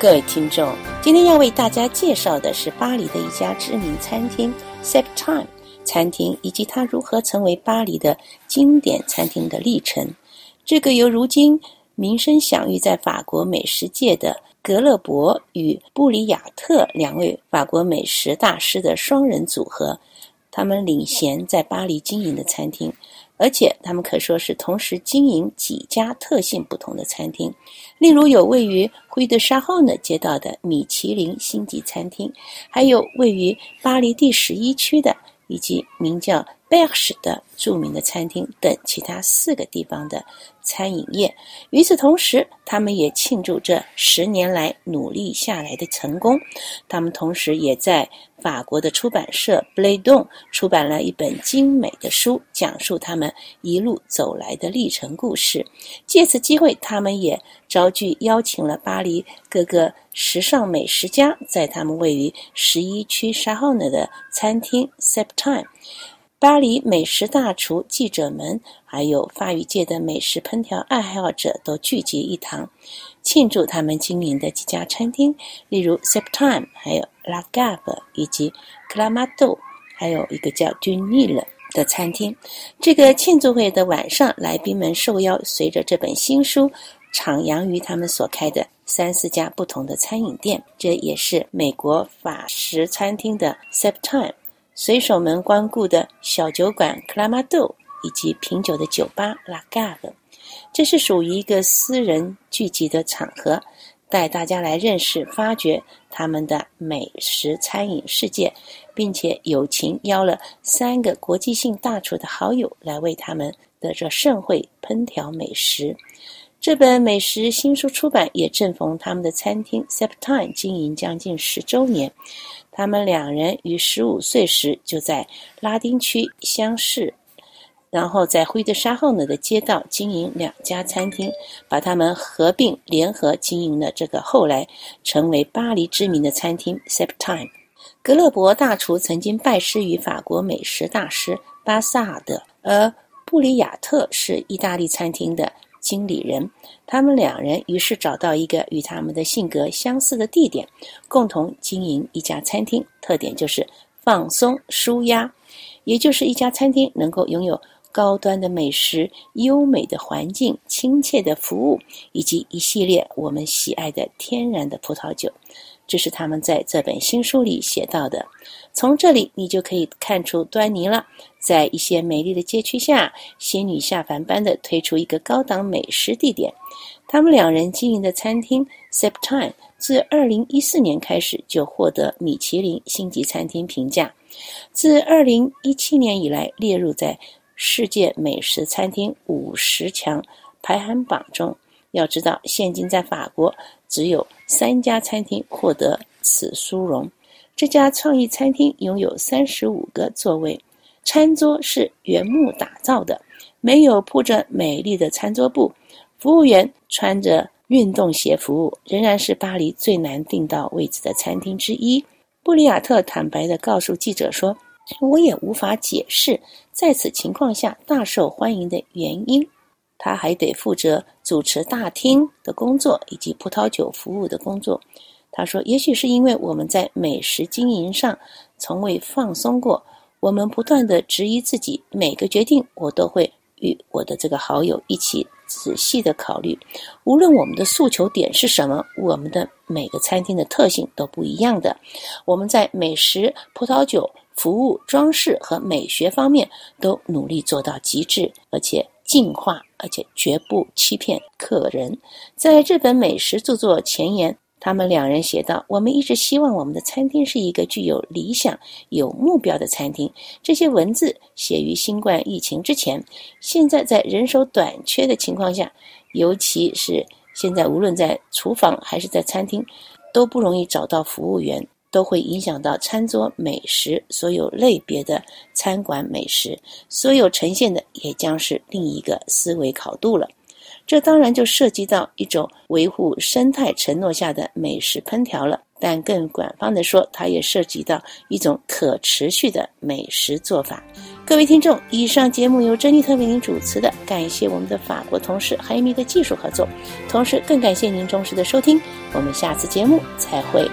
各位听众，今天要为大家介绍的是巴黎的一家知名餐厅 Septime 餐厅，以及它如何成为巴黎的经典餐厅的历程。这个由如今名声享誉在法国美食界的格勒伯与布里亚特两位法国美食大师的双人组合，他们领衔在巴黎经营的餐厅。而且他们可说是同时经营几家特性不同的餐厅，例如有位于惠德沙后呢街道的米其林星级餐厅，还有位于巴黎第十一区的，以及名叫。贝尔什的著名的餐厅等其他四个地方的餐饮业。与此同时，他们也庆祝这十年来努力下来的成功。他们同时也在法国的出版社布雷顿出版了一本精美的书，讲述他们一路走来的历程故事。借此机会，他们也招聚邀请了巴黎各个时尚美食家，在他们位于十一区沙号呢的餐厅 Septime。巴黎美食大厨、记者们，还有法语界的美食烹调爱好者都聚集一堂，庆祝他们经营的几家餐厅，例如 Septime，还有 La Gave 以及 Clamado，还有一个叫 d u n i l 的餐厅。这个庆祝会的晚上，来宾们受邀随着这本新书徜徉于他们所开的三四家不同的餐饮店。这也是美国法式餐厅的 Septime。水手们光顾的小酒馆克拉玛豆，以及品酒的酒吧拉嘎的，这是属于一个私人聚集的场合，带大家来认识、发掘他们的美食餐饮世界，并且友情邀了三个国际性大厨的好友来为他们的这盛会烹调美食。这本美食新书出版，也正逢他们的餐厅 Septime 经营将近十周年。他们两人于十五岁时就在拉丁区相识，然后在惠德沙后呢的街道经营两家餐厅，把他们合并联合经营了这个后来成为巴黎知名的餐厅 Septime。格勒伯大厨曾经拜师于法国美食大师巴萨尔的，而布里亚特是意大利餐厅的。经理人，他们两人于是找到一个与他们的性格相似的地点，共同经营一家餐厅。特点就是放松、舒压，也就是一家餐厅能够拥有高端的美食、优美的环境、亲切的服务，以及一系列我们喜爱的天然的葡萄酒。这是他们在这本新书里写到的。从这里你就可以看出端倪了。在一些美丽的街区下，仙女下凡般的推出一个高档美食地点。他们两人经营的餐厅 Septime 自2014年开始就获得米其林星级餐厅评价，自2017年以来列入在世界美食餐厅五十强排行榜中。要知道，现今在法国只有三家餐厅获得此殊荣。这家创意餐厅拥有三十五个座位。餐桌是原木打造的，没有铺着美丽的餐桌布。服务员穿着运动鞋服务，仍然是巴黎最难订到位置的餐厅之一。布里亚特坦白地告诉记者说：“我也无法解释在此情况下大受欢迎的原因。他还得负责主持大厅的工作以及葡萄酒服务的工作。”他说：“也许是因为我们在美食经营上从未放松过。”我们不断的质疑自己，每个决定我都会与我的这个好友一起仔细的考虑。无论我们的诉求点是什么，我们的每个餐厅的特性都不一样的。我们在美食、葡萄酒、服务、装饰和美学方面都努力做到极致，而且进化，而且绝不欺骗客人。在这本美食著作前言。他们两人写道：“我们一直希望我们的餐厅是一个具有理想、有目标的餐厅。这些文字写于新冠疫情之前。现在在人手短缺的情况下，尤其是现在，无论在厨房还是在餐厅，都不容易找到服务员，都会影响到餐桌美食所有类别的餐馆美食。所有呈现的也将是另一个思维考度了。”这当然就涉及到一种维护生态承诺下的美食烹调了。但更广泛的说，它也涉及到一种可持续的美食做法。各位听众，以上节目由珍妮特为您主持的，感谢我们的法国同事海米的技术合作，同时更感谢您忠实的收听，我们下次节目再会。